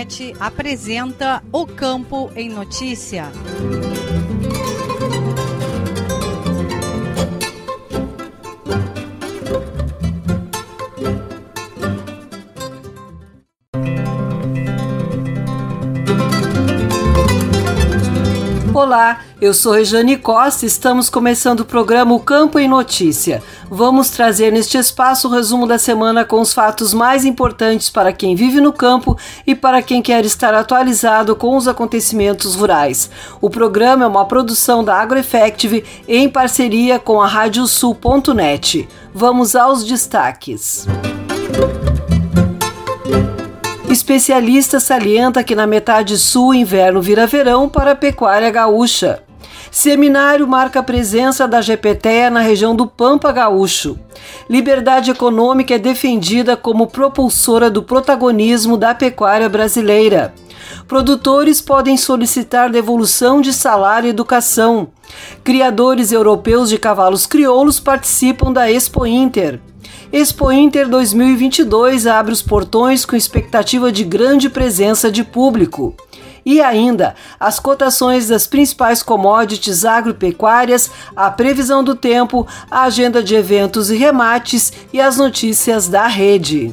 Radiosul.net apresenta O Campo em Notícia. Olá, eu sou Rejane Costa e estamos começando o programa O Campo em Notícia. Vamos trazer neste espaço o resumo da semana com os fatos mais importantes para quem vive no campo e para quem quer estar atualizado com os acontecimentos rurais. O programa é uma produção da AgroEffective em parceria com a Radiosul.net. Vamos aos destaques. Especialista salienta que na metade sul inverno vira verão para a pecuária gaúcha. Seminário marca a presença da GPTEA na região do Pampa Gaúcho. Liberdade econômica é defendida como propulsora do protagonismo da pecuária brasileira. Produtores podem solicitar devolução de salário e educação. Criadores europeus de cavalos crioulos participam da Expo Inter. Expo Inter 2022 abre os portões com expectativa de grande presença de público. E ainda, as cotações das principais commodities agropecuárias, a previsão do tempo, a agenda de eventos e remates e as notícias da rede.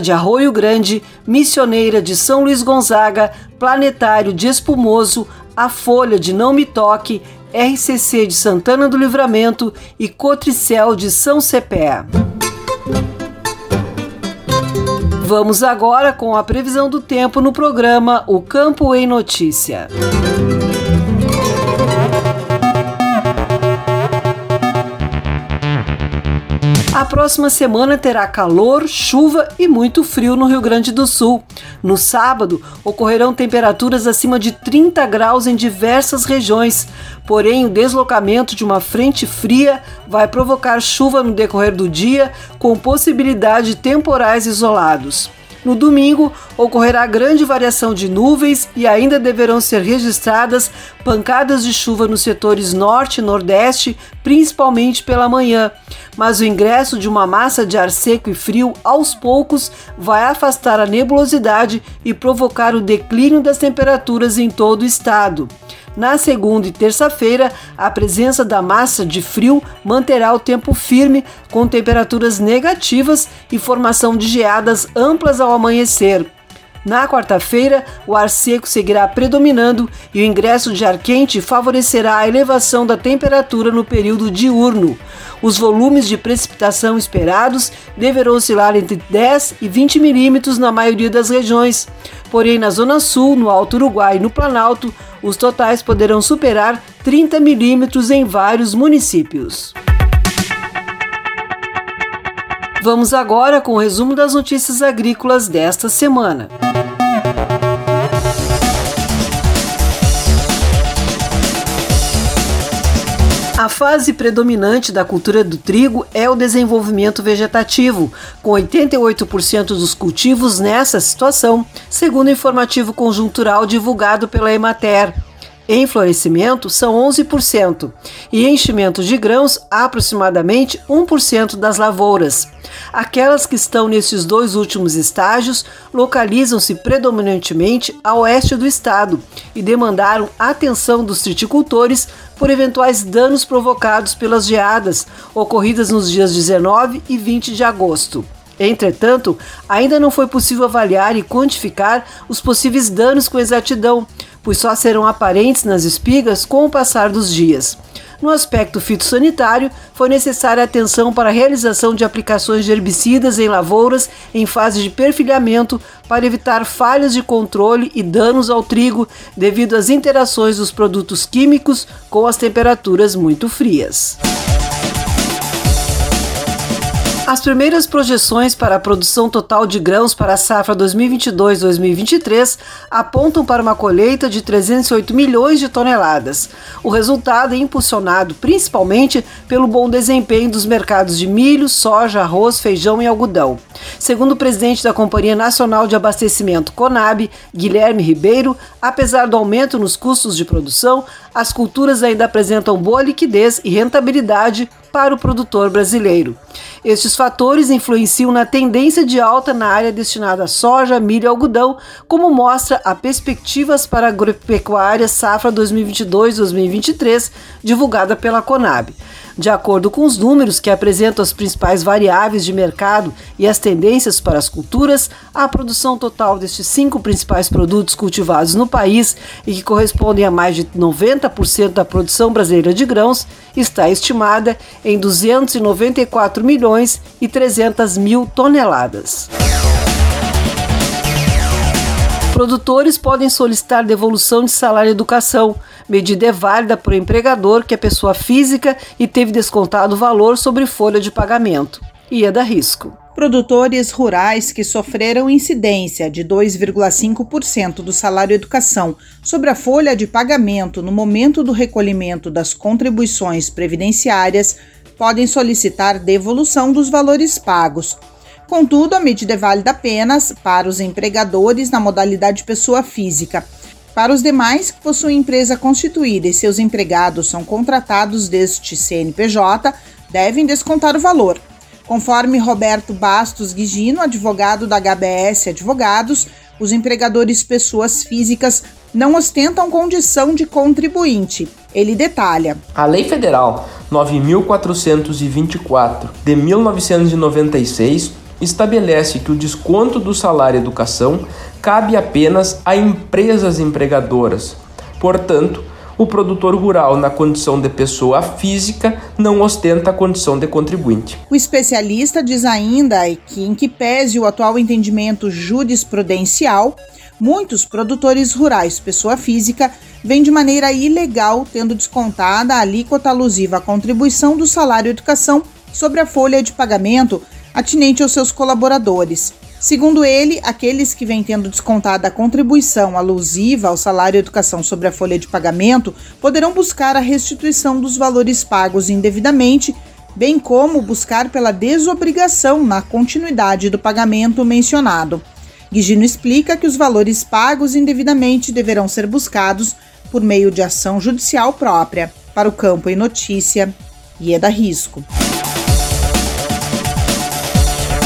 de Arroio Grande, Missioneira de São Luís Gonzaga, Planetário de Espumoso, A Folha de Não Me Toque, RCC de Santana do Livramento e Cotricel de São Cepé. Vamos agora com a previsão do tempo no programa O Campo em Notícia. A próxima semana terá calor, chuva e muito frio no Rio Grande do Sul. No sábado, ocorrerão temperaturas acima de 30 graus em diversas regiões. Porém, o deslocamento de uma frente fria vai provocar chuva no decorrer do dia, com possibilidade de temporais isolados. No domingo, ocorrerá grande variação de nuvens e ainda deverão ser registradas pancadas de chuva nos setores norte e nordeste, principalmente pela manhã. Mas o ingresso de uma massa de ar seco e frio aos poucos vai afastar a nebulosidade e provocar o declínio das temperaturas em todo o estado. Na segunda e terça-feira, a presença da massa de frio manterá o tempo firme, com temperaturas negativas e formação de geadas amplas ao amanhecer. Na quarta-feira, o ar seco seguirá predominando e o ingresso de ar quente favorecerá a elevação da temperatura no período diurno. Os volumes de precipitação esperados deverão oscilar entre 10 e 20 milímetros na maioria das regiões. Porém, na Zona Sul, no Alto Uruguai e no Planalto, os totais poderão superar 30 milímetros em vários municípios. Vamos agora com o resumo das notícias agrícolas desta semana. A fase predominante da cultura do trigo é o desenvolvimento vegetativo, com 88% dos cultivos nessa situação, segundo o informativo conjuntural divulgado pela Emater. Em florescimento, são 11%, e enchimento de grãos, aproximadamente 1% das lavouras. Aquelas que estão nesses dois últimos estágios localizam-se predominantemente a oeste do estado e demandaram atenção dos triticultores por eventuais danos provocados pelas geadas ocorridas nos dias 19 e 20 de agosto. Entretanto, ainda não foi possível avaliar e quantificar os possíveis danos com exatidão, pois só serão aparentes nas espigas com o passar dos dias. No aspecto fitossanitário, foi necessária atenção para a realização de aplicações de herbicidas em lavouras em fase de perfilhamento para evitar falhas de controle e danos ao trigo devido às interações dos produtos químicos com as temperaturas muito frias. As primeiras projeções para a produção total de grãos para a safra 2022-2023 apontam para uma colheita de 308 milhões de toneladas. O resultado é impulsionado principalmente pelo bom desempenho dos mercados de milho, soja, arroz, feijão e algodão. Segundo o presidente da Companhia Nacional de Abastecimento Conab, Guilherme Ribeiro, apesar do aumento nos custos de produção, as culturas ainda apresentam boa liquidez e rentabilidade para o produtor brasileiro. Estes fatores influenciam na tendência de alta na área destinada a soja, milho e algodão, como mostra a Perspectivas para a Agropecuária Safra 2022-2023, divulgada pela Conab. De acordo com os números que apresentam as principais variáveis de mercado e as tendências para as culturas, a produção total destes cinco principais produtos cultivados no país e que correspondem a mais de 90% da produção brasileira de grãos está estimada em 294 milhões e 300 mil toneladas. Produtores podem solicitar devolução de salário e educação. Medida é válida para o empregador que é pessoa física e teve descontado o valor sobre folha de pagamento. E é da risco. Produtores rurais que sofreram incidência de 2,5% do salário educação sobre a folha de pagamento no momento do recolhimento das contribuições previdenciárias podem solicitar devolução dos valores pagos. Contudo, a medida é válida apenas para os empregadores na modalidade pessoa física. Para os demais que possuem empresa constituída e seus empregados são contratados deste CNPJ, devem descontar o valor. Conforme Roberto Bastos Guigino, advogado da HBS Advogados, os empregadores pessoas físicas não ostentam condição de contribuinte. Ele detalha: A Lei Federal 9424 de 1996 estabelece que o desconto do salário educação cabe apenas a empresas empregadoras. Portanto, o produtor rural, na condição de pessoa física, não ostenta a condição de contribuinte. O especialista diz ainda que, em que pese o atual entendimento jurisprudencial, muitos produtores rurais, pessoa física, vêm de maneira ilegal tendo descontada a alíquota alusiva à contribuição do salário educação sobre a folha de pagamento atinente aos seus colaboradores. Segundo ele, aqueles que vêm tendo descontada a contribuição alusiva ao salário e educação sobre a folha de pagamento poderão buscar a restituição dos valores pagos indevidamente, bem como buscar pela desobrigação na continuidade do pagamento mencionado. Guigino explica que os valores pagos indevidamente deverão ser buscados por meio de ação judicial própria. Para o campo e notícia, Ieda Risco.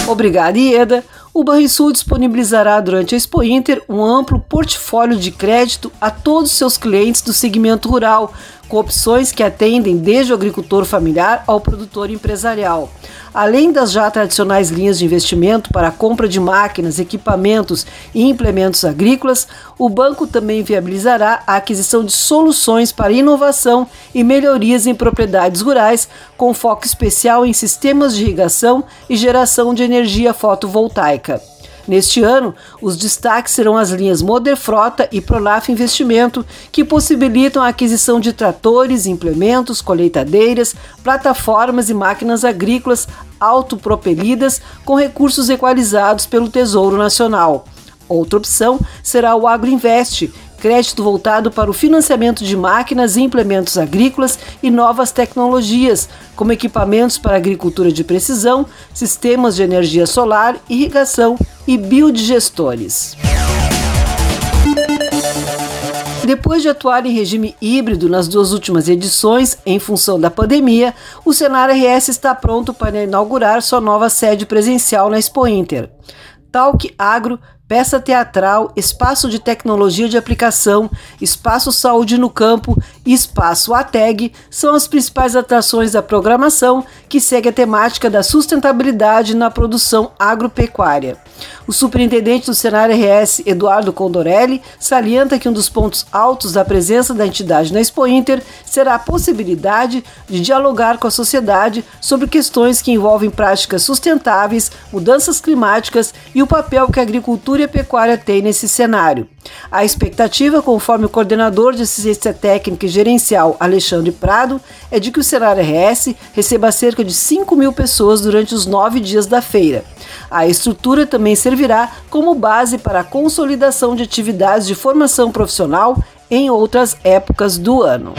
Obrigada, Ieda o Banrisul disponibilizará durante a Expo Inter um amplo portfólio de crédito a todos seus clientes do segmento rural, com opções que atendem desde o agricultor familiar ao produtor empresarial. Além das já tradicionais linhas de investimento para a compra de máquinas, equipamentos e implementos agrícolas, o banco também viabilizará a aquisição de soluções para inovação e melhorias em propriedades rurais, com foco especial em sistemas de irrigação e geração de energia fotovoltaica. Neste ano, os destaques serão as linhas Moderfrota e Pronaf Investimento, que possibilitam a aquisição de tratores, implementos, colheitadeiras, plataformas e máquinas agrícolas autopropelidas com recursos equalizados pelo Tesouro Nacional. Outra opção será o Agroinvest, crédito voltado para o financiamento de máquinas e implementos agrícolas e novas tecnologias, como equipamentos para agricultura de precisão, sistemas de energia solar, irrigação e biodigestores. Depois de atuar em regime híbrido nas duas últimas edições, em função da pandemia, o Senar RS está pronto para inaugurar sua nova sede presencial na Expo Inter. Talk Agro peça teatral, espaço de tecnologia de aplicação, espaço saúde no campo e espaço ATEG são as principais atrações da programação que segue a temática da sustentabilidade na produção agropecuária. O superintendente do Senar RS, Eduardo Condorelli, salienta que um dos pontos altos da presença da entidade na Expo Inter será a possibilidade de dialogar com a sociedade sobre questões que envolvem práticas sustentáveis, mudanças climáticas e o papel que a agricultura e a pecuária têm nesse cenário. A expectativa, conforme o coordenador de assistência técnica e gerencial Alexandre Prado, é de que o Senar RS receba cerca de 5 mil pessoas durante os nove dias da feira. A estrutura também servirá como base para a consolidação de atividades de formação profissional em outras épocas do ano.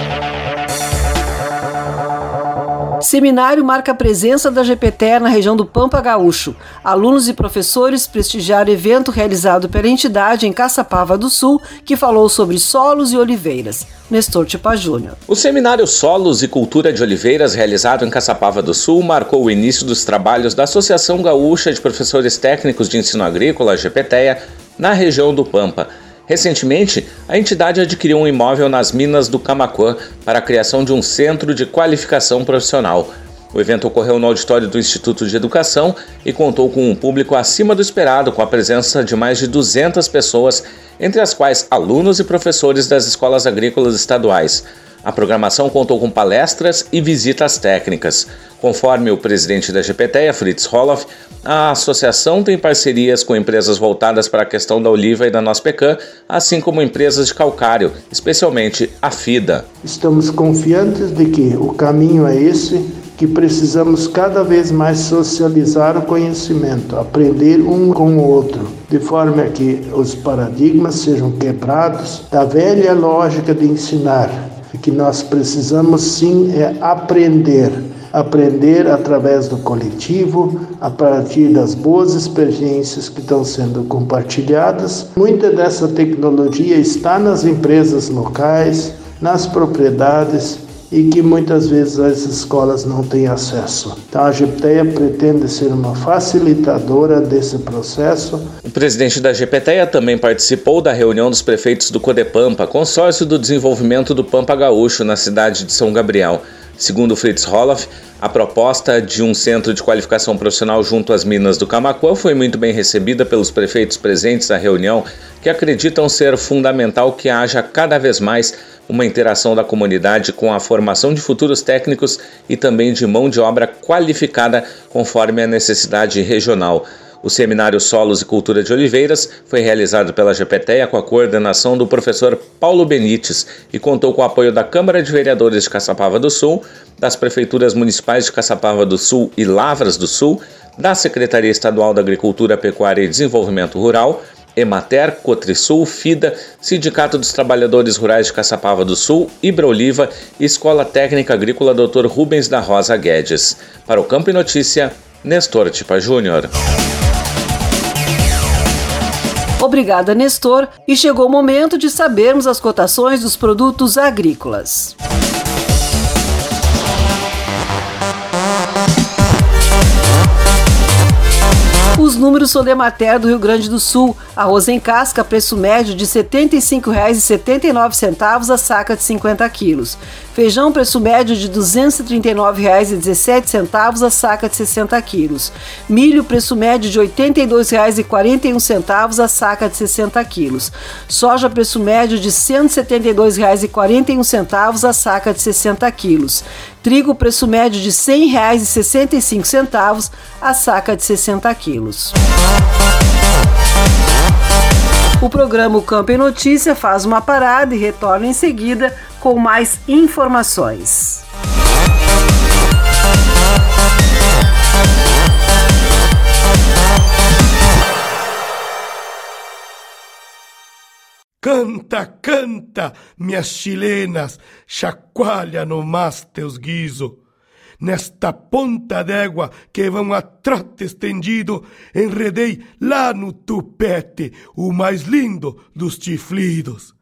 Seminário marca a presença da GPT na região do Pampa Gaúcho. Alunos e professores prestigiaram o evento realizado pela entidade em Caçapava do Sul, que falou sobre solos e oliveiras. Nestor Tipa Júnior. O seminário Solos e Cultura de Oliveiras, realizado em Caçapava do Sul, marcou o início dos trabalhos da Associação Gaúcha de Professores Técnicos de Ensino Agrícola, GPTEA, na região do Pampa. Recentemente, a entidade adquiriu um imóvel nas minas do Camacuã para a criação de um centro de qualificação profissional. O evento ocorreu no auditório do Instituto de Educação e contou com um público acima do esperado, com a presença de mais de 200 pessoas, entre as quais alunos e professores das escolas agrícolas estaduais. A programação contou com palestras e visitas técnicas. Conforme o presidente da GPTEA, Fritz Roloff, a associação tem parcerias com empresas voltadas para a questão da oliva e da noz pecan, assim como empresas de calcário, especialmente a FIDA. Estamos confiantes de que o caminho é esse, que precisamos cada vez mais socializar o conhecimento, aprender um com o outro, de forma que os paradigmas sejam quebrados da velha lógica de ensinar, que nós precisamos sim é aprender aprender através do coletivo, a partir das boas experiências que estão sendo compartilhadas. Muita dessa tecnologia está nas empresas locais, nas propriedades e que muitas vezes as escolas não têm acesso. Então a GPTEA pretende ser uma facilitadora desse processo. O presidente da GPTEA também participou da reunião dos prefeitos do Codepampa, consórcio do desenvolvimento do Pampa Gaúcho na cidade de São Gabriel. Segundo Fritz Roloff, a proposta de um centro de qualificação profissional junto às minas do Camacuã foi muito bem recebida pelos prefeitos presentes na reunião, que acreditam ser fundamental que haja cada vez mais uma interação da comunidade com a formação de futuros técnicos e também de mão de obra qualificada conforme a necessidade regional. O seminário Solos e Cultura de Oliveiras foi realizado pela GPTEA com a coordenação do professor Paulo Benites e contou com o apoio da Câmara de Vereadores de Caçapava do Sul, das prefeituras municipais de Caçapava do Sul e Lavras do Sul, da Secretaria Estadual da Agricultura, Pecuária e Desenvolvimento Rural, Emater, Cotrisul, FIDA, Sindicato dos Trabalhadores Rurais de Caçapava do Sul, Ibroliva e Escola Técnica Agrícola Dr. Rubens da Rosa Guedes. Para o Campo e Notícia, Nestor Tipa Júnior. Obrigada, Nestor. E chegou o momento de sabermos as cotações dos produtos agrícolas. Os números são de Emater do Rio Grande do Sul. Arroz em casca, preço médio de R$ 75,79 a saca de 50 quilos. Feijão, preço médio de R$ 239,17 a saca de 60 quilos. Milho, preço médio de R$ 82,41 a saca de 60 quilos. Soja, preço médio de R$ 172,41 a saca de 60 quilos. Trigo, preço médio de R$ 100,65 a saca de 60 quilos. O programa Campo em Notícia faz uma parada e retorna em seguida com mais informações. Canta, canta, minhas chilenas, chacoalha no mais teus guiso. Nesta ponta d'égua que vão a trote estendido, enredei lá no tupete o mais lindo dos chiflidos.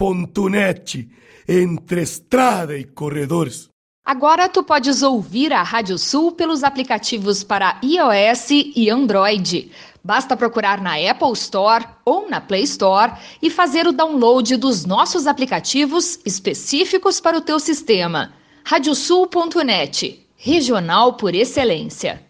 Radiosul.net, entre estrada e corredores. Agora tu podes ouvir a Rádio Sul pelos aplicativos para iOS e Android. Basta procurar na Apple Store ou na Play Store e fazer o download dos nossos aplicativos específicos para o teu sistema. Radiosul.net, regional por excelência.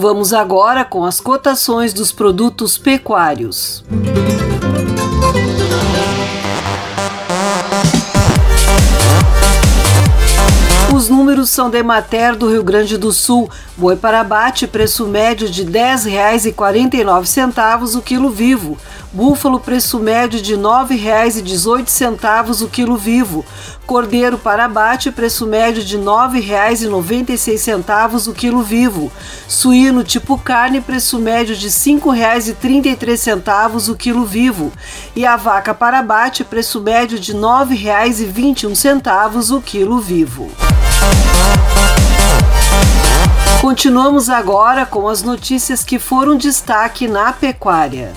Vamos agora com as cotações dos produtos pecuários. Os números são de Mater do Rio Grande do Sul. Boi para abate, preço médio de R$ 10,49 o quilo vivo. Búfalo, preço médio de R$ 9,18 o quilo vivo. Cordeiro para abate, preço médio de R$ 9,96 o quilo vivo. Suíno tipo carne, preço médio de R$ 5,33 o quilo vivo. E a vaca para abate, preço médio de R$ 9,21 o quilo vivo. Continuamos agora com as notícias que foram destaque na pecuária.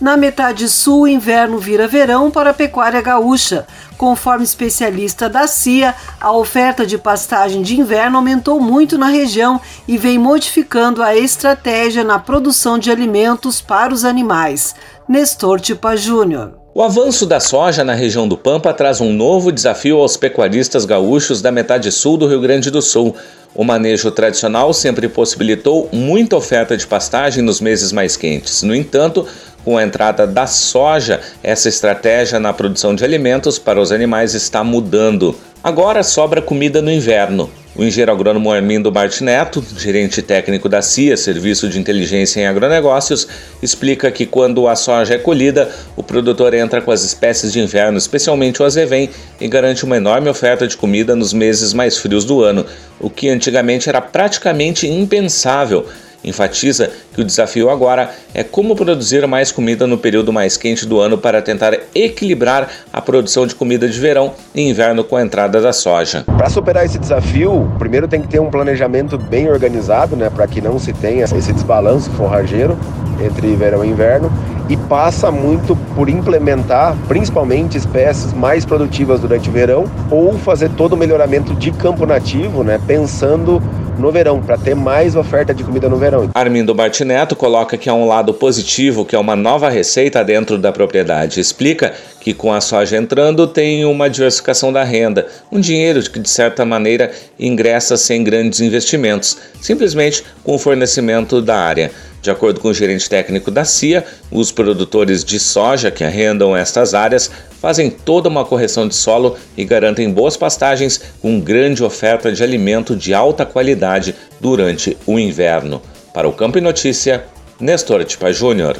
Na metade sul, inverno vira verão para a pecuária gaúcha. Conforme especialista da CIA, a oferta de pastagem de inverno aumentou muito na região e vem modificando a estratégia na produção de alimentos para os animais. Nestor Tipa Júnior. O avanço da soja na região do Pampa traz um novo desafio aos pecuaristas gaúchos da metade sul do Rio Grande do Sul. O manejo tradicional sempre possibilitou muita oferta de pastagem nos meses mais quentes. No entanto, com a entrada da soja, essa estratégia na produção de alimentos para os animais está mudando. Agora sobra comida no inverno. O engenheiro agrônomo Armindo Martineto, gerente técnico da CIA, Serviço de Inteligência em Agronegócios, explica que quando a soja é colhida, o produtor entra com as espécies de inverno, especialmente o azevém, e garante uma enorme oferta de comida nos meses mais frios do ano, o que antigamente era praticamente impensável Enfatiza que o desafio agora é como produzir mais comida no período mais quente do ano para tentar equilibrar a produção de comida de verão e inverno com a entrada da soja. Para superar esse desafio, primeiro tem que ter um planejamento bem organizado, né, para que não se tenha esse desbalanço forrageiro entre verão e inverno e passa muito por implementar principalmente espécies mais produtivas durante o verão ou fazer todo o melhoramento de campo nativo, né, pensando no verão, para ter mais oferta de comida no verão. Armindo Martineto coloca que há um lado positivo, que é uma nova receita dentro da propriedade. Explica que com a soja entrando tem uma diversificação da renda, um dinheiro que de certa maneira ingressa sem grandes investimentos, simplesmente com o fornecimento da área. De acordo com o gerente técnico da CIA, os produtores de soja que arrendam estas áreas fazem toda uma correção de solo e garantem boas pastagens com grande oferta de alimento de alta qualidade durante o inverno. Para o Campo e Notícia, Nestor Tipa Júnior.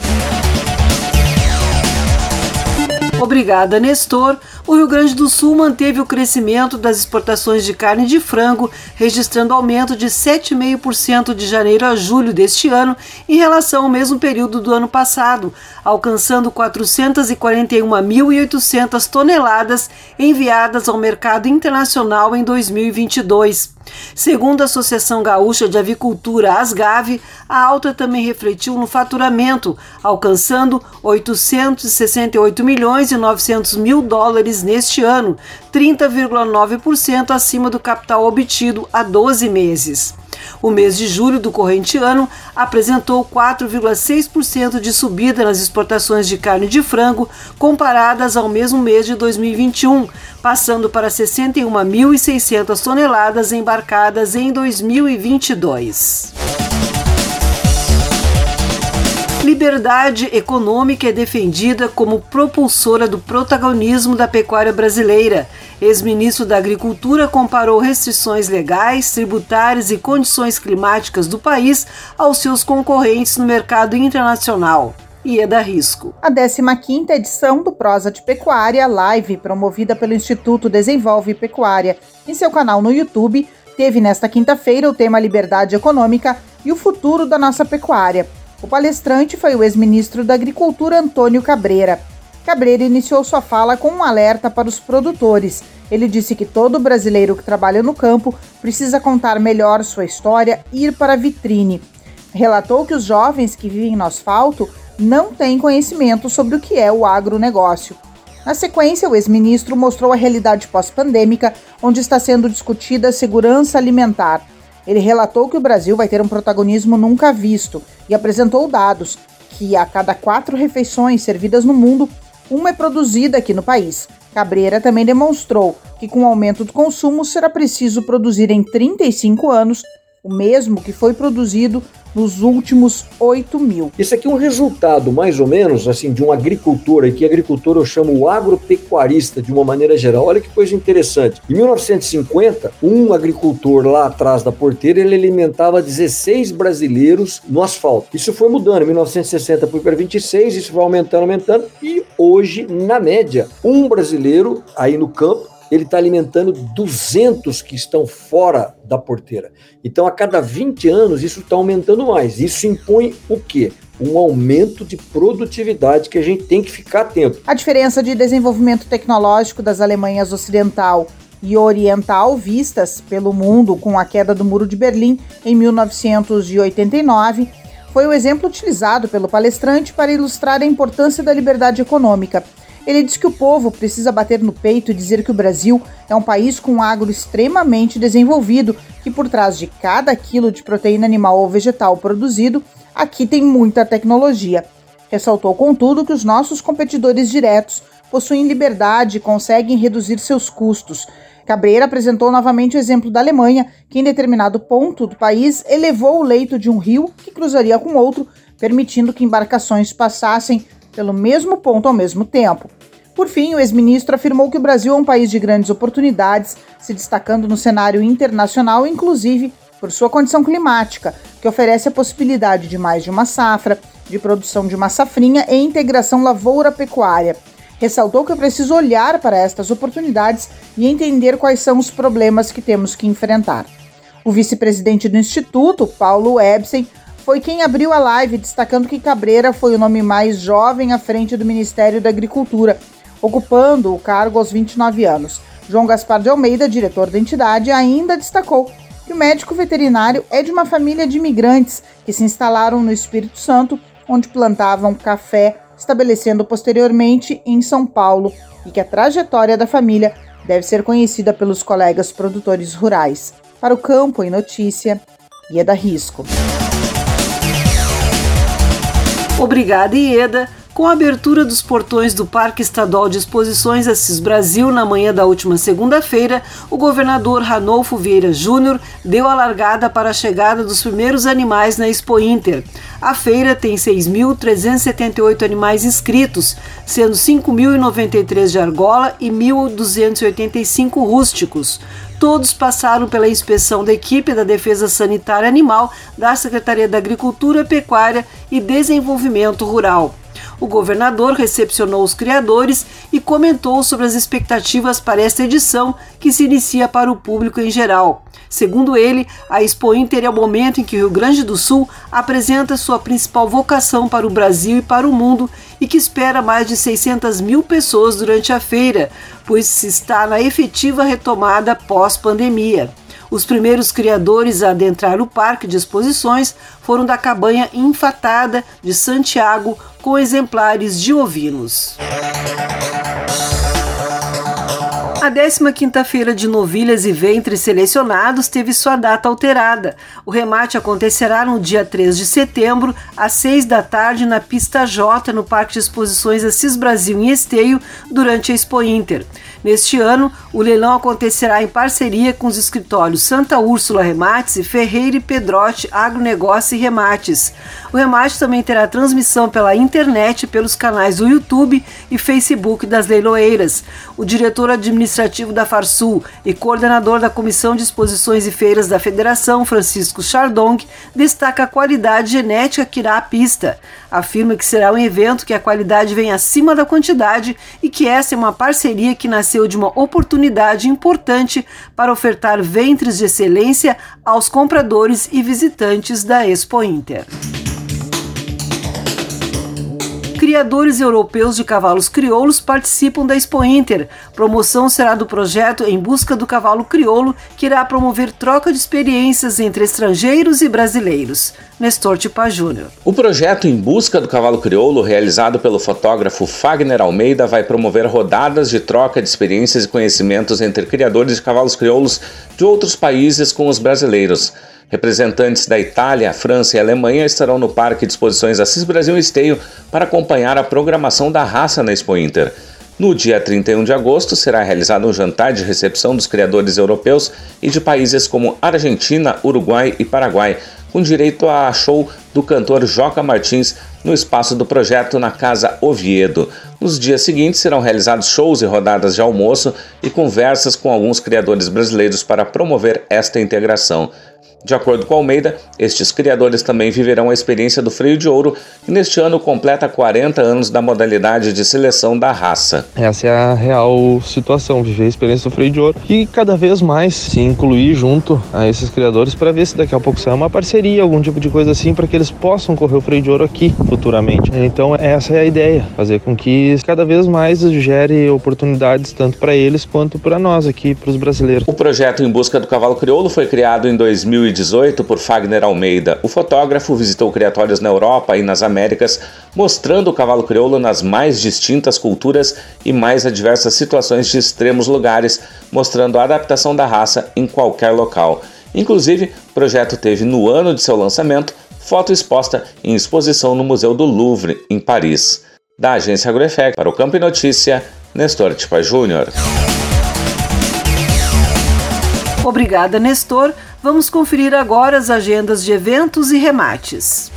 Obrigada, Nestor. O Rio Grande do Sul manteve o crescimento das exportações de carne de frango, registrando aumento de 7,5% de janeiro a julho deste ano em relação ao mesmo período do ano passado, alcançando 441.800 toneladas enviadas ao mercado internacional em 2022. Segundo a Associação Gaúcha de Avicultura, Asgave, a alta também refletiu no faturamento, alcançando 868 milhões e 900 mil dólares neste ano, 30,9% acima do capital obtido há 12 meses. O mês de julho do corrente ano apresentou 4,6% de subida nas exportações de carne de frango comparadas ao mesmo mês de 2021, passando para 61.600 toneladas embarcadas em 2022. Liberdade econômica é defendida como propulsora do protagonismo da pecuária brasileira. Ex-ministro da Agricultura comparou restrições legais, tributárias e condições climáticas do país aos seus concorrentes no mercado internacional. Ieda Risco. A 15ª edição do Prosa de Pecuária Live, promovida pelo Instituto Desenvolve Pecuária em seu canal no YouTube, teve nesta quinta-feira o tema Liberdade Econômica e o futuro da nossa pecuária. O palestrante foi o ex-ministro da Agricultura Antônio Cabreira. Cabreira iniciou sua fala com um alerta para os produtores. Ele disse que todo brasileiro que trabalha no campo precisa contar melhor sua história e ir para a vitrine. Relatou que os jovens que vivem no asfalto não têm conhecimento sobre o que é o agronegócio. Na sequência, o ex-ministro mostrou a realidade pós-pandêmica, onde está sendo discutida a segurança alimentar. Ele relatou que o Brasil vai ter um protagonismo nunca visto e apresentou dados que a cada quatro refeições servidas no mundo, uma é produzida aqui no país. Cabreira também demonstrou que, com o aumento do consumo, será preciso produzir em 35 anos o mesmo que foi produzido nos últimos 8 mil. Isso aqui é um resultado, mais ou menos, assim, de um agricultor, aqui agricultor eu chamo o agropecuarista de uma maneira geral. Olha que coisa interessante. Em 1950, um agricultor lá atrás da porteira, ele alimentava 16 brasileiros no asfalto. Isso foi mudando. Em 1960 foi para 26, isso vai aumentando, aumentando, e hoje, na média, um brasileiro aí no campo ele está alimentando 200 que estão fora da porteira. Então, a cada 20 anos, isso está aumentando mais. Isso impõe o quê? Um aumento de produtividade que a gente tem que ficar atento. A diferença de desenvolvimento tecnológico das Alemanhas Ocidental e Oriental vistas pelo mundo com a queda do Muro de Berlim em 1989 foi o exemplo utilizado pelo palestrante para ilustrar a importância da liberdade econômica ele diz que o povo precisa bater no peito e dizer que o Brasil é um país com agro extremamente desenvolvido, que por trás de cada quilo de proteína animal ou vegetal produzido, aqui tem muita tecnologia. Ressaltou, contudo, que os nossos competidores diretos possuem liberdade e conseguem reduzir seus custos. Cabreira apresentou novamente o exemplo da Alemanha, que em determinado ponto do país elevou o leito de um rio que cruzaria com outro, permitindo que embarcações passassem pelo mesmo ponto ao mesmo tempo. Por fim, o ex-ministro afirmou que o Brasil é um país de grandes oportunidades, se destacando no cenário internacional, inclusive por sua condição climática, que oferece a possibilidade de mais de uma safra, de produção de uma safrinha e integração lavoura-pecuária. Ressaltou que é preciso olhar para estas oportunidades e entender quais são os problemas que temos que enfrentar. O vice-presidente do Instituto, Paulo Ebsen, foi quem abriu a live, destacando que Cabreira foi o nome mais jovem à frente do Ministério da Agricultura, ocupando o cargo aos 29 anos. João Gaspar de Almeida, diretor da entidade, ainda destacou que o médico veterinário é de uma família de imigrantes que se instalaram no Espírito Santo, onde plantavam café, estabelecendo posteriormente em São Paulo, e que a trajetória da família deve ser conhecida pelos colegas produtores rurais. Para o Campo em Notícia, Ieda Risco. Obrigada, Ieda. Com a abertura dos portões do Parque Estadual de Exposições Assis Brasil na manhã da última segunda-feira, o governador Ranolfo Vieira Júnior deu a largada para a chegada dos primeiros animais na Expo Inter. A feira tem 6.378 animais inscritos, sendo 5.093 de argola e 1.285 rústicos. Todos passaram pela inspeção da equipe da Defesa Sanitária Animal da Secretaria da Agricultura, Pecuária e Desenvolvimento Rural. O governador recepcionou os criadores e comentou sobre as expectativas para esta edição, que se inicia para o público em geral. Segundo ele, a Expo Inter é o momento em que o Rio Grande do Sul apresenta sua principal vocação para o Brasil e para o mundo e que espera mais de 600 mil pessoas durante a feira, pois se está na efetiva retomada pós-pandemia. Os primeiros criadores a adentrar o parque de exposições foram da cabanha Infatada de Santiago, com exemplares de ovinos. A 15ª-feira de novilhas e ventres selecionados teve sua data alterada. O remate acontecerá no dia 3 de setembro, às 6 da tarde, na pista J, no Parque de Exposições Assis Brasil em Esteio, durante a Expo Inter. Neste ano, o leilão acontecerá em parceria com os escritórios Santa Úrsula Remates e Ferreira e Pedrote Agronegócio e Remates. O remate também terá transmissão pela internet pelos canais do YouTube e Facebook das leiloeiras. O diretor administrativo da Farsul e coordenador da Comissão de Exposições e Feiras da Federação, Francisco Chardong, destaca a qualidade genética que irá à pista. Afirma que será um evento que a qualidade vem acima da quantidade e que essa é uma parceria que nasceu de uma oportunidade importante para ofertar ventres de excelência aos compradores e visitantes da Expo Inter. Criadores europeus de cavalos crioulos participam da Expo Inter. Promoção será do projeto Em Busca do Cavalo Crioulo, que irá promover troca de experiências entre estrangeiros e brasileiros. Nestor Tipa Júnior. O projeto Em Busca do Cavalo Crioulo, realizado pelo fotógrafo Fagner Almeida, vai promover rodadas de troca de experiências e conhecimentos entre criadores de cavalos crioulos de outros países com os brasileiros. Representantes da Itália, França e Alemanha estarão no Parque de Exposições Assis Brasil Esteio para acompanhar a programação da raça na Expo Inter. No dia 31 de agosto será realizado um jantar de recepção dos criadores europeus e de países como Argentina, Uruguai e Paraguai, com direito a show do cantor Joca Martins no espaço do projeto na Casa Oviedo. Nos dias seguintes serão realizados shows e rodadas de almoço e conversas com alguns criadores brasileiros para promover esta integração. De acordo com Almeida, estes criadores também viverão a experiência do freio de ouro, que neste ano completa 40 anos da modalidade de seleção da raça. Essa é a real situação, viver a experiência do freio de ouro e cada vez mais se incluir junto a esses criadores para ver se daqui a pouco sai uma parceria, algum tipo de coisa assim, para que eles possam correr o freio de ouro aqui futuramente. Então, essa é a ideia, fazer com que cada vez mais gere oportunidades tanto para eles quanto para nós aqui, para os brasileiros. O projeto Em Busca do Cavalo Crioulo foi criado em 2000 2018 por Fagner Almeida. O fotógrafo visitou criatórios na Europa e nas Américas, mostrando o cavalo crioulo nas mais distintas culturas e mais adversas situações de extremos lugares, mostrando a adaptação da raça em qualquer local. Inclusive, o projeto teve no ano de seu lançamento foto exposta em exposição no Museu do Louvre, em Paris. Da agência AgroEffect para o Campo e Notícia, Nestor Tipa Júnior. Obrigada, Nestor. Vamos conferir agora as agendas de eventos e remates.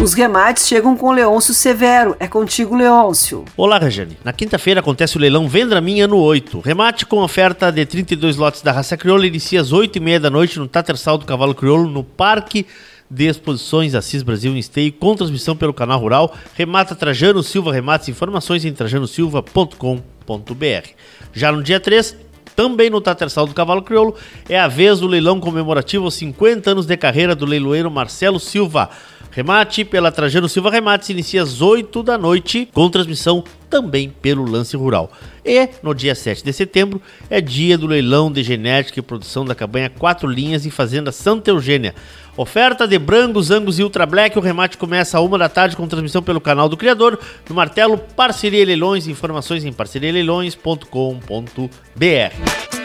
Os remates chegam com Leôncio Severo. É contigo, Leôncio. Olá, Rejane. Na quinta-feira acontece o leilão Vendra Minha ano 8. Remate com oferta de 32 lotes da raça crioula inicia às 8h30 da noite no Tatersal do Cavalo Crioulo, no Parque de exposições Assis Brasil em Esteio, com transmissão pelo canal Rural. Remata Trajano Silva Remates, informações em trajanosilva.com.br. Já no dia 3, também no Tatersal do Cavalo Crioulo, é a vez do leilão comemorativo aos 50 anos de carreira do leiloeiro Marcelo Silva. Remate pela Trajano Silva Remates inicia às 8 da noite, com transmissão também pelo Lance Rural. E no dia 7 de setembro é dia do leilão de genética e produção da cabanha Quatro Linhas em Fazenda Santa Eugênia. Oferta de Brangos, Angus e Ultra Black. O remate começa a uma da tarde com transmissão pelo canal do Criador. No Martelo, Parceria Leilões. Informações em parcerialeilões.com.br.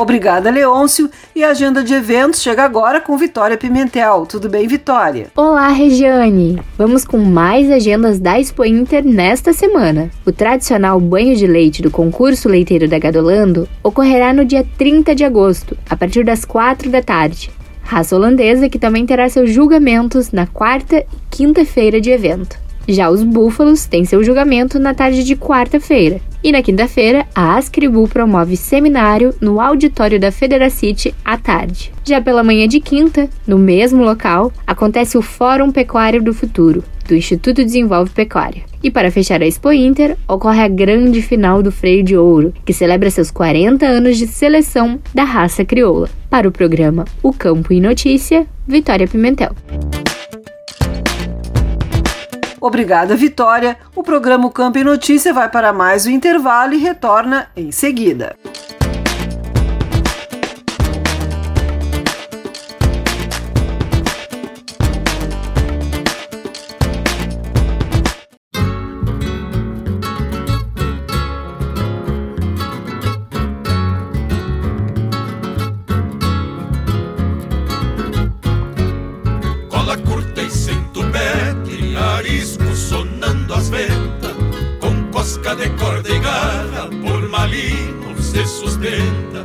Obrigada, Leôncio. E a agenda de eventos chega agora com Vitória Pimentel. Tudo bem, Vitória? Olá, Regiane. Vamos com mais agendas da Expo Inter nesta semana. O tradicional banho de leite do concurso leiteiro da Gadolando ocorrerá no dia 30 de agosto, a partir das 4 da tarde. Raça holandesa que também terá seus julgamentos na quarta e quinta-feira de evento. Já os búfalos têm seu julgamento na tarde de quarta-feira. E na quinta-feira, a Ascribu promove seminário no auditório da Federacity à tarde. Já pela manhã de quinta, no mesmo local, acontece o Fórum Pecuário do Futuro, do Instituto Desenvolve Pecuária. E para fechar a Expo Inter, ocorre a grande final do Freio de Ouro, que celebra seus 40 anos de seleção da raça crioula. Para o programa O Campo e Notícia, Vitória Pimentel. Obrigada, Vitória. O programa Campo e Notícia vai para mais um intervalo e retorna em seguida. rico se sustenta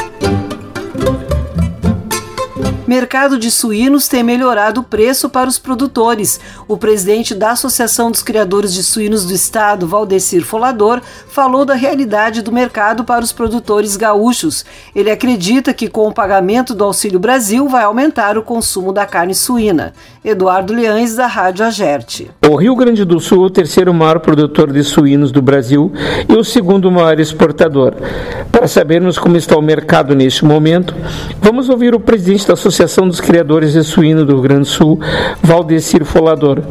mercado de suínos tem melhorado o preço para os produtores. O presidente da Associação dos Criadores de Suínos do Estado, Valdecir Folador, falou da realidade do mercado para os produtores gaúchos. Ele acredita que com o pagamento do Auxílio Brasil vai aumentar o consumo da carne suína. Eduardo Leães, da Rádio Agerte. O Rio Grande do Sul é o terceiro maior produtor de suínos do Brasil e o segundo maior exportador. Para sabermos como está o mercado neste momento, vamos ouvir o presidente da Associação dos Criadores de Suíno do Rio Grande do Sul, Valdecir Folador.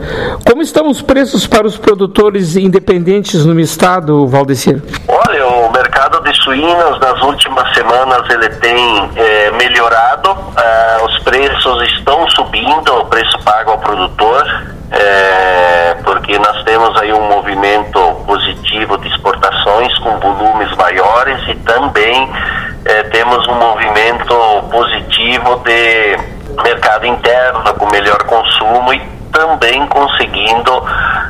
Como estão os preços para os produtores independentes no estado, Valdecir? Olha, o mercado de suínos nas últimas semanas ele tem é, melhorado, é, os preços estão subindo, o preço pago ao produtor, é, porque nós temos aí um movimento positivo de exportações com volumes maiores e também é, temos um movimento positivo de mercado interno com melhor consumo e também conseguindo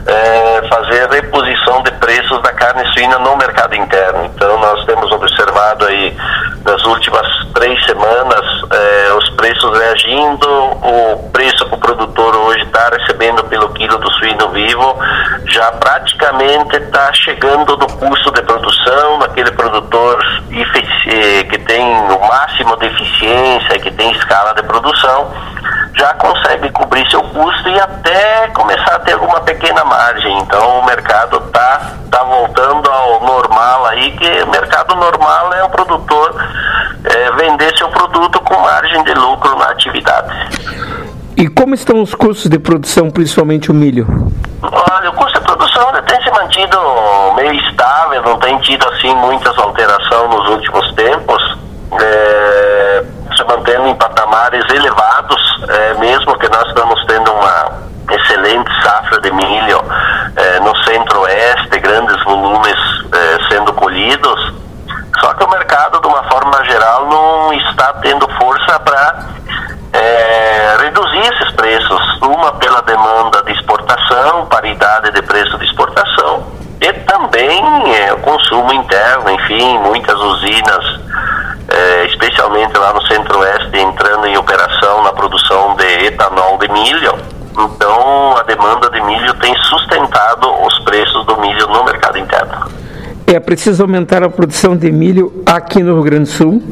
é, fazer reposição de preços da carne suína no mercado interno. Então nós temos observado aí nas últimas três semanas é, os preços reagindo, o preço que o produtor hoje está recebendo pelo quilo do suíno vivo já praticamente está chegando no custo de produção, naquele produtor que tem o máximo de eficiência, que tem escala de produção já consegue cobrir seu custo e até começar a ter alguma pequena margem. Então o mercado está tá voltando ao normal aí, que o mercado normal é o produtor é, vender seu produto com margem de lucro na atividade. E como estão os custos de produção, principalmente o milho? Olha, o custo de produção tem se mantido meio estável, não tem tido assim muitas alterações nos últimos tempos. É, se mantendo em patamares elevados, é, mesmo que nós estamos tendo uma excelente safra de milho é, no centro-oeste, grandes volumes é, sendo colhidos, só que o mercado, de uma forma geral, não está tendo força para reduzir esses preços. Uma pela demanda de exportação, paridade de preço de exportação, e também o consumo interno, enfim, muitas usinas é, especialmente lá no centro-oeste, entrando em operação na produção de etanol de milho. Então, a demanda de milho tem sustentado os preços do milho no mercado interno. É preciso aumentar a produção de milho aqui no Rio Grande do Sul?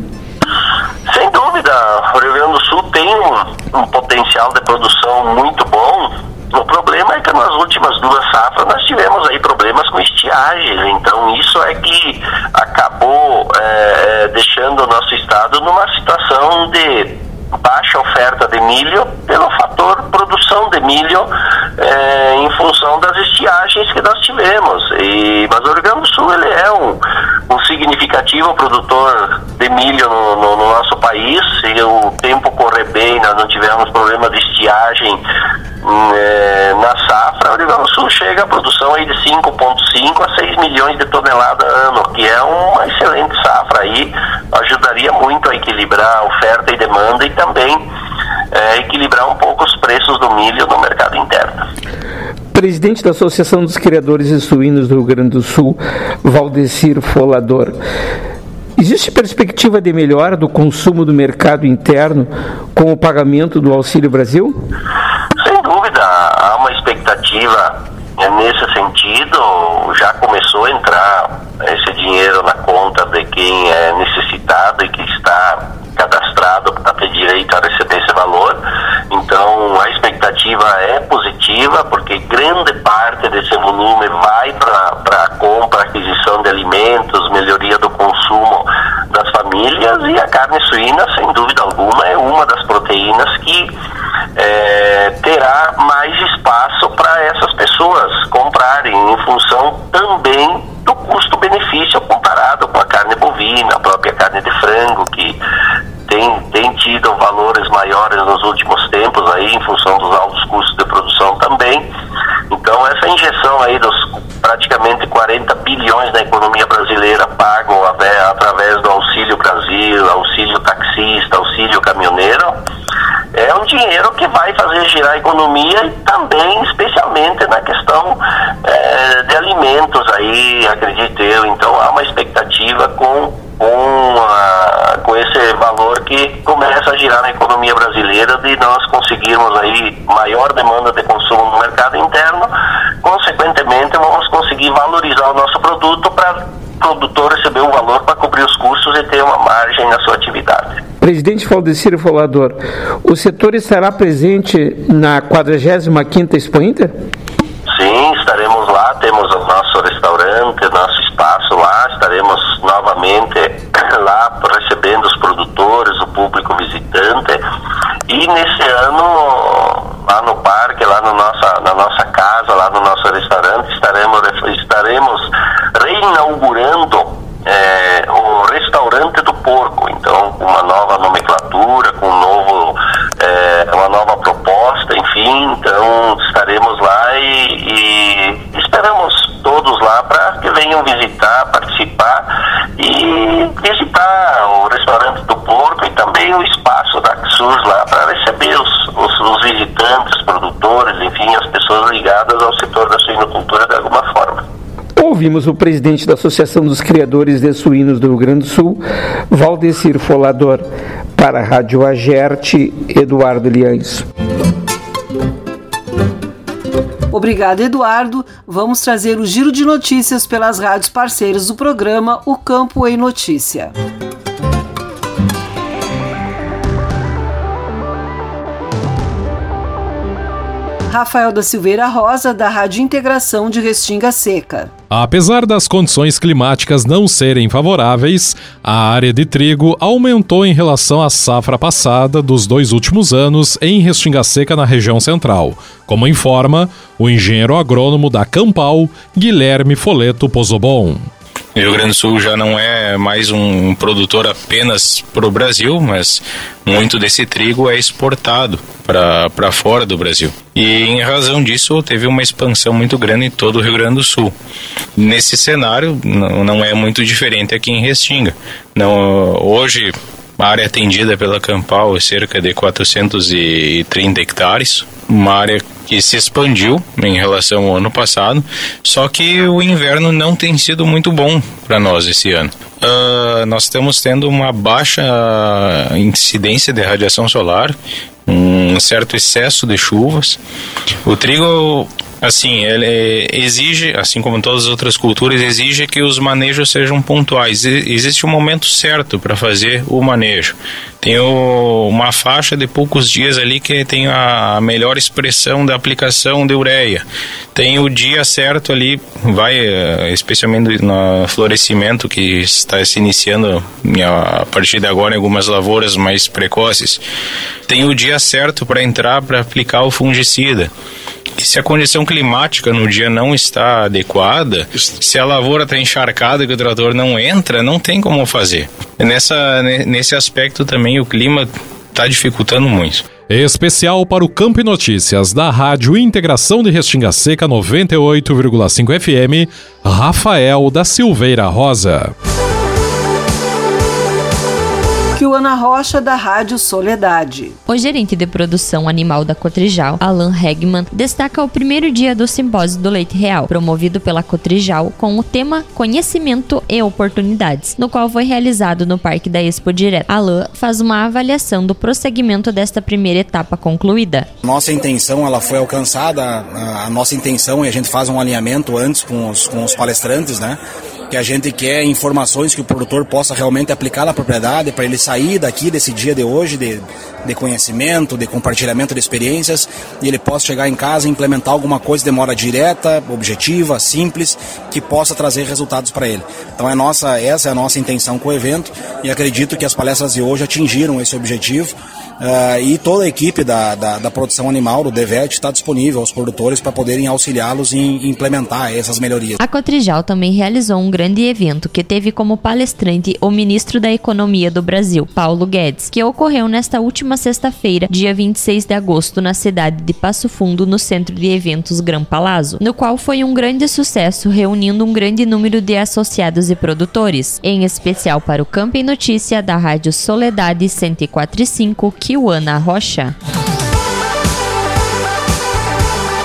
Sem dúvida, o Rio Grande do Sul tem um, um potencial de produção muito bom. O problema é que nas últimas duas safras nós tivemos aí problemas com estiagens, então isso é que acabou é, deixando o nosso estado numa situação de baixa oferta de milho pelo fator produção de milho é, em função das estiagens que nós tivemos. E, mas o Rio Grande do Sul ele é um, um significativo produtor de milho no, no, no nosso país. Se o tempo correr bem, nós não tivermos problema de estiagem é, na safra, o do Sul chega a produção aí de 5,5 a 6 milhões de toneladas ano, que é uma excelente safra aí, ajudaria muito a equilibrar oferta e demanda e também é, equilibrar um pouco os preços do milho no mercado interno. Presidente da Associação dos Criadores de Suínos do Rio Grande do Sul, Valdecir Folador. Existe perspectiva de melhora do consumo do mercado interno com o pagamento do Auxílio Brasil? Sem dúvida, há uma expectativa nesse sentido. Já começou a entrar esse dinheiro na conta de quem é necessitado e que está cadastrado para ter direito a receber esse valor. Então a expectativa é positiva, porque grande parte desse volume vai para a compra, aquisição de alimentos, melhoria do consumo famílias e a carne suína, sem dúvida alguma, é uma das proteínas que é, terá mais espaço para essas pessoas comprarem, em função também do custo-benefício comparado com a carne bovina, a própria carne de frango, que tem, tem tido valores maiores nos últimos tempos aí em função dos altos custos de produção também. Então essa injeção aí dos praticamente 40 bilhões da economia brasileira pago através do Brasil, Auxílio Taxista, Auxílio Caminhoneiro, é um dinheiro que vai fazer girar a economia e também, especialmente na questão é, de alimentos aí, acredito eu. Então há uma expectativa com, com, com esse valor que começa a girar na economia brasileira de nós conseguirmos aí maior demanda de consumo no mercado interno, consequentemente vamos conseguir valorizar o nosso produto para produtor receber o valor para cobrir os custos e ter uma margem na sua atividade. Presidente Valdecir Folador, o setor estará presente na 45ª Expo Inter? Sim, estaremos lá, temos o nosso restaurante, nosso espaço lá, estaremos novamente lá recebendo os produtores, o público visitante. E nesse ano, lá no parque, lá no nossa, na nossa casa, lá no nosso restaurante, estaremos, estaremos reinaugurando é, o restaurante do porco, então com uma nova nomenclatura, com um novo, é, uma nova proposta, enfim, então estaremos lá e, e esperamos todos lá para que venham visitar, participar e visitar o restaurante do porco e também o espaço da XUS lá para receber os, os, os visitantes, produtores, enfim, as pessoas ligadas ao setor da suinocultura de alguma forma. Ouvimos o presidente da Associação dos Criadores de Suínos do Rio Grande do Sul, Valdecir Folador. Para a Rádio Agerte, Eduardo Liães. Obrigado, Eduardo. Vamos trazer o giro de notícias pelas rádios parceiras do programa O Campo em Notícia. Rafael da Silveira Rosa, da Rádio Integração de Restinga Seca. Apesar das condições climáticas não serem favoráveis, a área de trigo aumentou em relação à safra passada dos dois últimos anos em Restinga Seca, na região central, como informa o engenheiro agrônomo da Campal, Guilherme Foleto Pozobon. O Rio Grande do Sul já não é mais um produtor apenas para o Brasil, mas muito desse trigo é exportado para fora do Brasil. E em razão disso, teve uma expansão muito grande em todo o Rio Grande do Sul. Nesse cenário, não é muito diferente aqui em Restinga. Não, hoje, a área atendida pela Campal é cerca de 430 hectares, uma área que se expandiu em relação ao ano passado, só que o inverno não tem sido muito bom para nós esse ano. Uh, nós estamos tendo uma baixa incidência de radiação solar, um certo excesso de chuvas. O trigo Assim, ele exige, assim como todas as outras culturas, exige que os manejos sejam pontuais. Existe um momento certo para fazer o manejo. Tem o, uma faixa de poucos dias ali que tem a melhor expressão da aplicação de ureia. Tem o dia certo ali, vai eh, especialmente no florescimento que está se iniciando a partir de agora em algumas lavouras mais precoces. Tem o dia certo para entrar para aplicar o fungicida. E se a condição climática no dia não está adequada, se a lavoura está encharcada e o trator não entra, não tem como fazer. Nessa, nesse aspecto também o clima está dificultando muito. Especial para o Campo e Notícias da Rádio Integração de Restinga Seca 98,5 FM, Rafael da Silveira Rosa. Ana Rocha, da Rádio Soledade. O gerente de produção animal da Cotrijal, Alan Hegman, destaca o primeiro dia do Simpósio do Leite Real, promovido pela Cotrijal com o tema Conhecimento e Oportunidades, no qual foi realizado no Parque da Expo Direto. Alan faz uma avaliação do prosseguimento desta primeira etapa concluída. Nossa intenção ela foi alcançada, a nossa intenção e a gente faz um alinhamento antes com os, com os palestrantes, né? Que a gente quer informações que o produtor possa realmente aplicar na propriedade para ele sair daqui desse dia de hoje de, de conhecimento, de compartilhamento de experiências e ele possa chegar em casa e implementar alguma coisa de demora direta, objetiva, simples, que possa trazer resultados para ele. Então é nossa, essa é a nossa intenção com o evento e acredito que as palestras de hoje atingiram esse objetivo. Uh, e toda a equipe da, da, da produção animal, do DEVET, está disponível aos produtores para poderem auxiliá-los em implementar essas melhorias. A Cotrijal também realizou um grande evento que teve como palestrante o ministro da Economia do Brasil, Paulo Guedes, que ocorreu nesta última sexta-feira, dia 26 de agosto, na cidade de Passo Fundo, no centro de eventos Gran Palazzo, no qual foi um grande sucesso, reunindo um grande número de associados e produtores, em especial para o Campo e Notícia da Rádio Soledade 1045, Kiwana Rocha.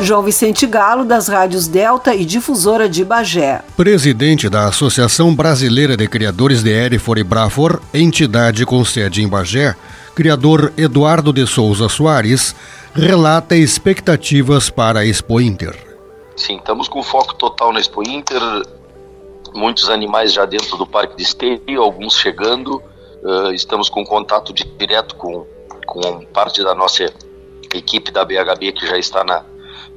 João Vicente Galo, das rádios Delta e Difusora de Bagé. Presidente da Associação Brasileira de Criadores de Erifor e Brafor, entidade com sede em Bagé, criador Eduardo de Souza Soares relata expectativas para a Expo Inter. Sim, estamos com foco total na Expo Inter, muitos animais já dentro do parque de esteio, alguns chegando, uh, estamos com contato direto com, com parte da nossa equipe da BHB que já está na,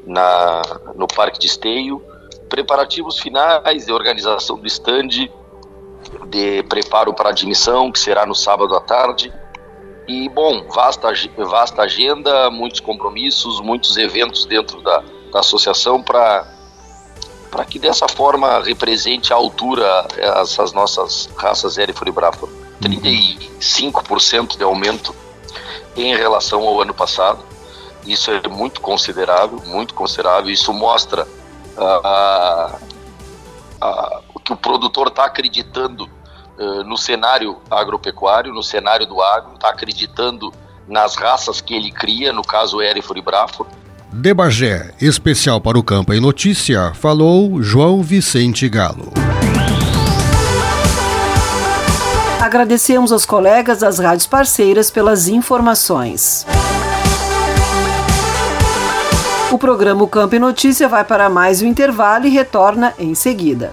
na, no parque de esteio, preparativos finais de organização do stand, de preparo para a admissão, que será no sábado à tarde, e, bom, vasta, vasta agenda, muitos compromissos, muitos eventos dentro da, da associação para para que dessa forma represente à altura essas nossas raças Erifor e Brafor. 35% de aumento em relação ao ano passado. Isso é muito considerável, muito considerável. Isso mostra uh, uh, o que o produtor está acreditando uh, no cenário agropecuário, no cenário do agro, está acreditando nas raças que ele cria, no caso Erifor e Brafor. De Bagé, especial para o Campo em Notícia, falou João Vicente Galo. Agradecemos aos colegas das rádios parceiras pelas informações. O programa Campo em Notícia vai para mais um intervalo e retorna em seguida.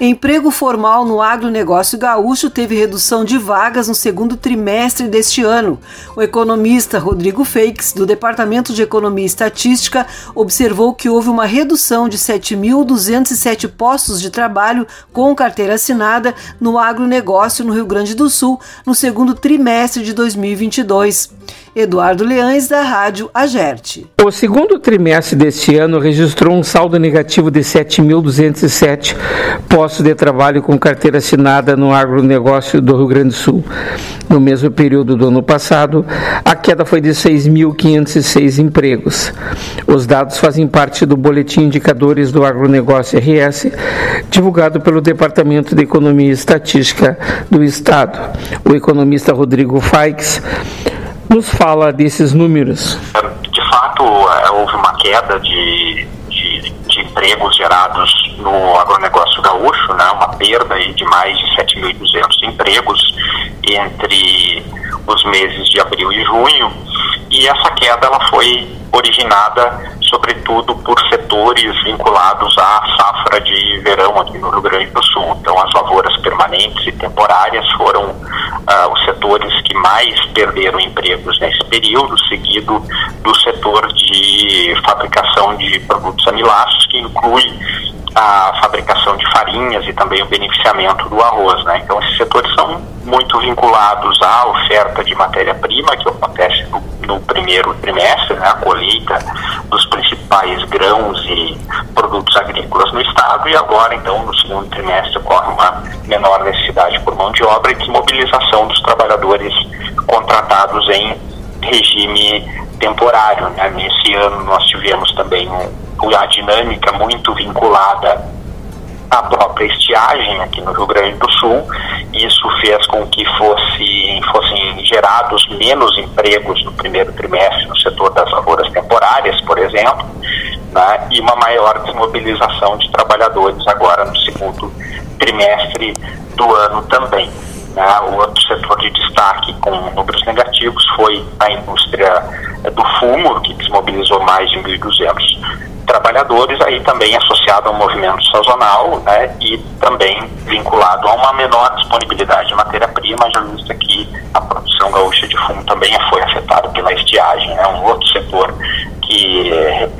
Emprego formal no agronegócio gaúcho teve redução de vagas no segundo trimestre deste ano. O economista Rodrigo Feix, do Departamento de Economia e Estatística, observou que houve uma redução de 7.207 postos de trabalho com carteira assinada no agronegócio no Rio Grande do Sul no segundo trimestre de 2022. Eduardo Leães, da Rádio Agerte. O segundo trimestre deste ano registrou um saldo negativo de 7.207 postos de trabalho com carteira assinada no agronegócio do Rio Grande do Sul. No mesmo período do ano passado, a queda foi de 6.506 empregos. Os dados fazem parte do Boletim Indicadores do Agronegócio RS, divulgado pelo Departamento de Economia e Estatística do Estado. O economista Rodrigo Faix nos fala desses números? De fato, é, houve uma queda de, de, de empregos gerados no agronegócio gaúcho, né, uma perda aí de mais de 7.200 empregos entre os meses de abril e junho, e essa queda ela foi originada sobretudo por setores vinculados à safra de verão aqui no Rio Grande do Sul. Então, as lavouras permanentes e temporárias foram uh, os setores que mais perderam empregos nesse período, seguido do setor de fabricação de produtos amiláceos, que inclui a fabricação de farinhas e também o beneficiamento do arroz. Né? Então, esses setores são muito vinculados à oferta de matéria-prima, que acontece no, no, primeiro trimestre, né? a colheita dos principais grãos e produtos agrícolas no estado, e agora, então, no segundo trimestre, ocorre uma menor necessidade por mão de obra e desmobilização dos trabalhadores contratados em regime temporário. Né? Nesse ano, nós tivemos também um a dinâmica muito vinculada à própria estiagem aqui no Rio Grande do Sul. Isso fez com que fosse, fossem gerados menos empregos no primeiro trimestre no setor das lavouras temporárias, por exemplo, né, e uma maior desmobilização de trabalhadores agora no segundo trimestre do ano também. Né. O outro setor de destaque com números negativos foi a indústria do fumo, que desmobilizou mais de 1.200 trabalhadores, aí também associado ao movimento sazonal né, e também vinculado a uma menor disponibilidade de matéria-prima, já visto que a produção gaúcha de fumo também foi afetada pela estiagem, né, um outro setor que,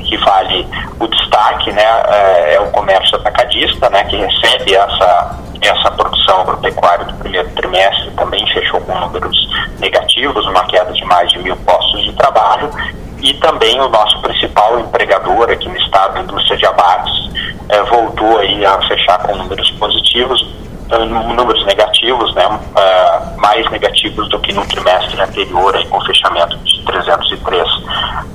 que vale o destaque né, é, é o comércio atacadista, né, que recebe essa, essa produção agropecuária do primeiro trimestre, também fechou com números negativos, uma queda de mais de mil postos de trabalho, e também o nosso principal empregador aqui no estado, a indústria de abates, eh, voltou aí a fechar com números positivos, eh, números negativos, né, uh, mais negativos do que no trimestre anterior, aí, com fechamento de 303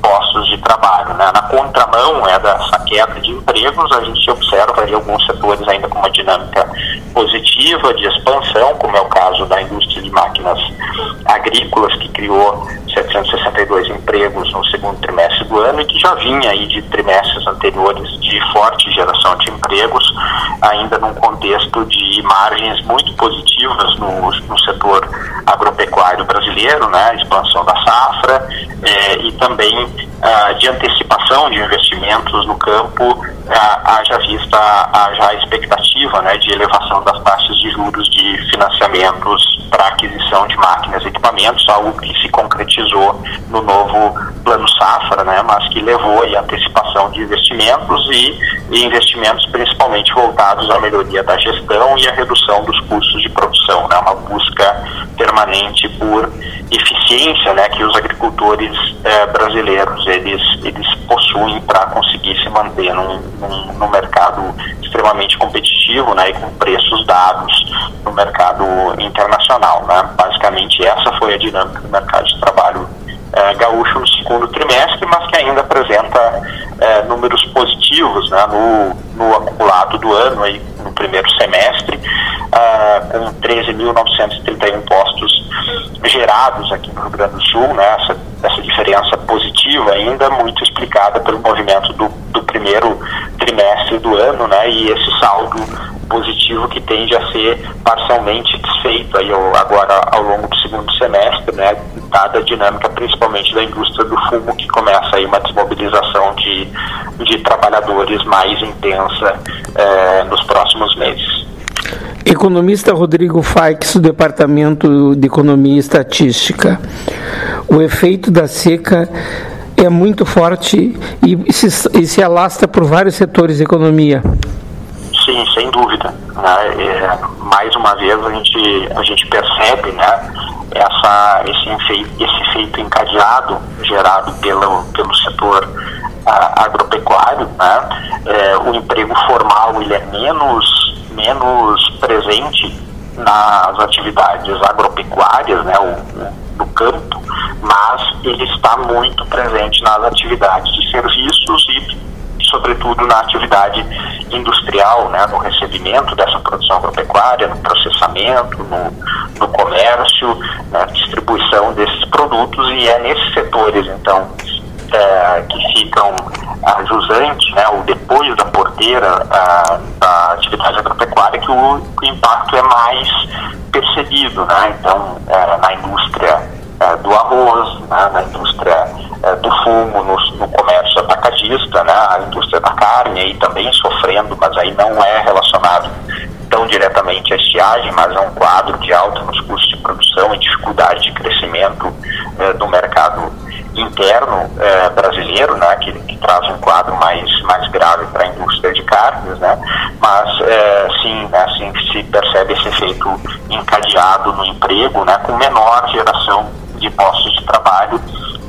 postos de trabalho. Né. Na contramão é dessa queda de empregos, a gente observa aí alguns setores ainda com uma dinâmica positiva de expansão, como é o caso da indústria de máquinas agrícolas, que criou 762 empregos no segundo trimestre do ano e que já vinha aí de trimestres anteriores de forte geração de empregos, ainda num contexto de margens muito positivas no, no setor agropecuário brasileiro, né, expansão da safra eh, e também ah, de antecipação de investimentos no campo, ah, haja vista haja a né, de elevação das taxas de juros de financiamentos para aquisição de máquinas e equipamentos, algo que se concretizou no novo plano safra, né, mas que levou a antecipação de investimentos e, e investimentos principalmente voltados à melhoria da gestão e à redução dos custos de produção, né, uma busca permanente por eficiência né, que os agricultores eh, brasileiros eles, eles possuem para conseguir se manter num, num, mercado extremamente competitivo né, e com preços dados no mercado internacional. Né. Basicamente essa foi a dinâmica do mercado de trabalho eh, gaúcho no segundo trimestre, mas que ainda apresenta eh, números positivos né, no, no acumulado do ano, aí, no primeiro semestre, uh, com 13.931 postos gerados aqui no Rio Grande do Sul, né, essa, essa diferença positiva ainda muito explicada pelo movimento do, do primeiro trimestre do ano, né, e esse saldo positivo que tende a ser parcialmente desfeito aí agora ao longo do segundo semestre, né, dada a dinâmica principalmente da indústria do fumo que começa aí uma desmobilização de, de trabalhadores mais intensa eh, nos próximos meses. Economista Rodrigo Faix, do Departamento de Economia e Estatística. O efeito da seca é muito forte e se, e se alastra por vários setores da economia. Sim, sem dúvida. Né? É, mais uma vez a gente, a gente percebe né, essa, esse, efeito, esse efeito encadeado gerado pelo, pelo setor a, agropecuário. Né? É, o emprego formal ele é menos menos presente nas atividades agropecuárias, né, o, no campo, mas ele está muito presente nas atividades de serviços e, sobretudo, na atividade industrial, né, no recebimento dessa produção agropecuária, no processamento, no, no comércio, na distribuição desses produtos, e é nesses setores, então, é, que ficam a jusante, né, ou depois da porteira a, da atividade agropecuária, que o, o, impacto é mais percebido. Né? Então, é, na indústria é, do arroz, né, na indústria é, do fumo, no, no, comércio atacadista, né, a indústria da carne aí também sofrendo, mas aí não é relacionado tão diretamente à estiagem, mas é um quadro de alta nos custos de produção e dificuldade de crescimento é, do mercado interno é, brasileiro, né, que, que, traz um quadro mais, mais grave para a indústria de carnes, né, mas é, sim, assim se percebe esse efeito encadeado no emprego, né, com menor geração de postos de trabalho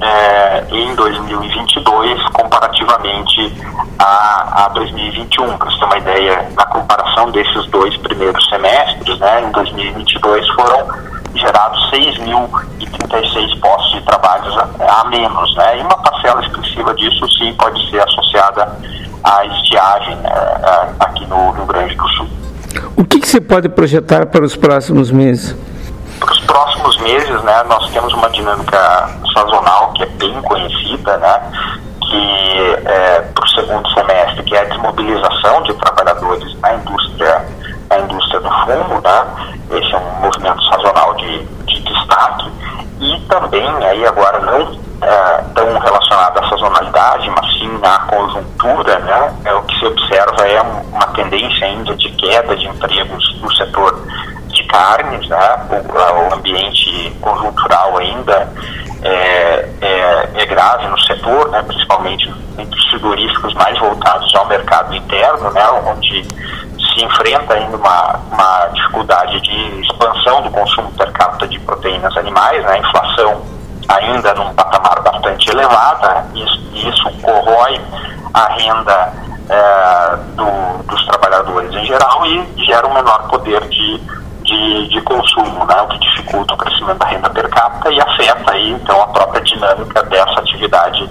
é, em 2022 comparativamente a, a 2021. Para você ter uma ideia, na comparação desses dois primeiros semestres, né, em 2022 foram gerados 6.036 postos de trabalho a, a, menos. Né, e uma parcela expressiva disso sim pode ser associada à estiagem né, aqui no Rio Grande do Sul. O que, que você pode projetar para os próximos meses? Para os próximos meses, né, nós temos uma dinâmica sazonal que é bem conhecida, né, que é, para o segundo semestre, que é a desmobilização de trabalhadores na indústria, na indústria do fumo, né, esse é um movimento sazonal de, de destaque, e também, aí agora não é, tão relacionado à sazonalidade, mas sim à conjuntura, né, é, o que se observa é uma tendência ainda de queda de empregos no setor de carnes, né? o, o ambiente conjuntural ainda é, é, é, grave no setor, né? principalmente entre os frigoríficos mais voltados ao mercado interno, né? onde se enfrenta ainda uma, uma dificuldade de expansão do consumo per capita de proteínas animais, né? a inflação ainda num patamar bastante elevado, né? isso, isso corrói a renda é, do, dos trabalhadores em geral e gera um menor poder de de, de consumo, né, o que dificulta o crescimento da renda per capita e afeta aí, então, a própria dinâmica dessa atividade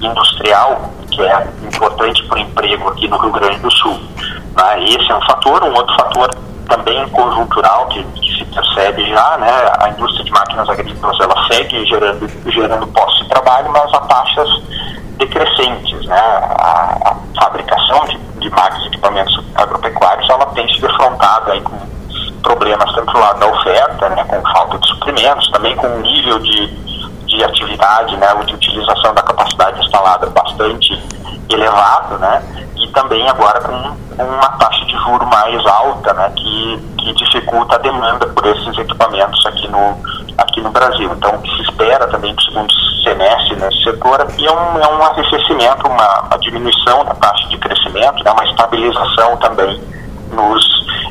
industrial, que é importante para o emprego aqui no Rio Grande do Sul. Né? Esse é um fator. Um outro fator também conjuntural que, que, se percebe já, né, a indústria de máquinas agrícolas ela segue gerando, gerando postos de trabalho, mas a taxas decrescentes. Né? A, a fabricação de, de máquinas e equipamentos agropecuários ela tem se defrontada aí com problemas tanto lado da oferta, né, com falta de suprimentos, também com um nível de, de atividade, né, de utilização da capacidade instalada bastante elevado, né, e também agora com uma taxa de juro mais alta, né, que, que dificulta a demanda por esses equipamentos aqui no, aqui no Brasil. Então, o que se espera também para o segundo semestre nesse setor é um, é um arrefecimento, uma, uma diminuição da taxa de crescimento, né, uma estabilização também nos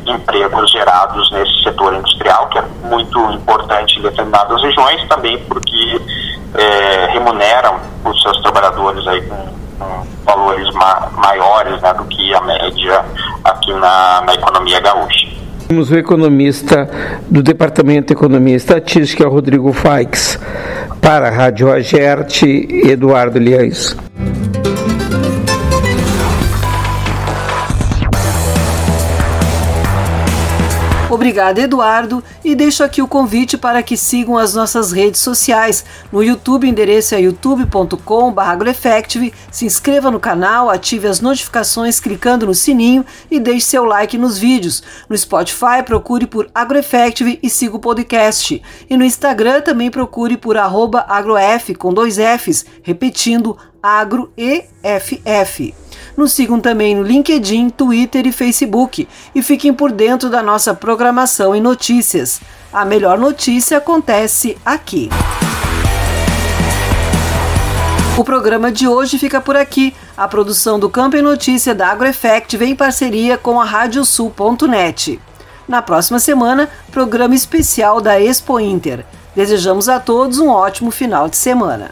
empregos gerados nesse setor industrial, que é muito importante em determinadas regiões, também porque é, remuneram os seus trabalhadores aí com, com valores ma maiores né, do que a média aqui na, na economia gaúcha. Temos o economista do Departamento de Economia e Estatística, Rodrigo Faix. Para a Rádio Agerte, Eduardo Liães. Obrigada, Eduardo, e deixo aqui o convite para que sigam as nossas redes sociais. No YouTube, endereço é youtube.com/agroeffective. Se inscreva no canal, ative as notificações clicando no sininho e deixe seu like nos vídeos. No Spotify, procure por AgroEffective e siga o podcast. E no Instagram também procure por agrof com dois Fs, repetindo agroeff. Nos sigam também no LinkedIn, Twitter e Facebook e fiquem por dentro da nossa programação e notícias. A melhor notícia acontece aqui. O programa de hoje fica por aqui. A produção do Campo e Notícia da AgroEffect vem em parceria com a Radiosul.net. Na próxima semana, programa especial da Expo Inter. Desejamos a todos um ótimo final de semana.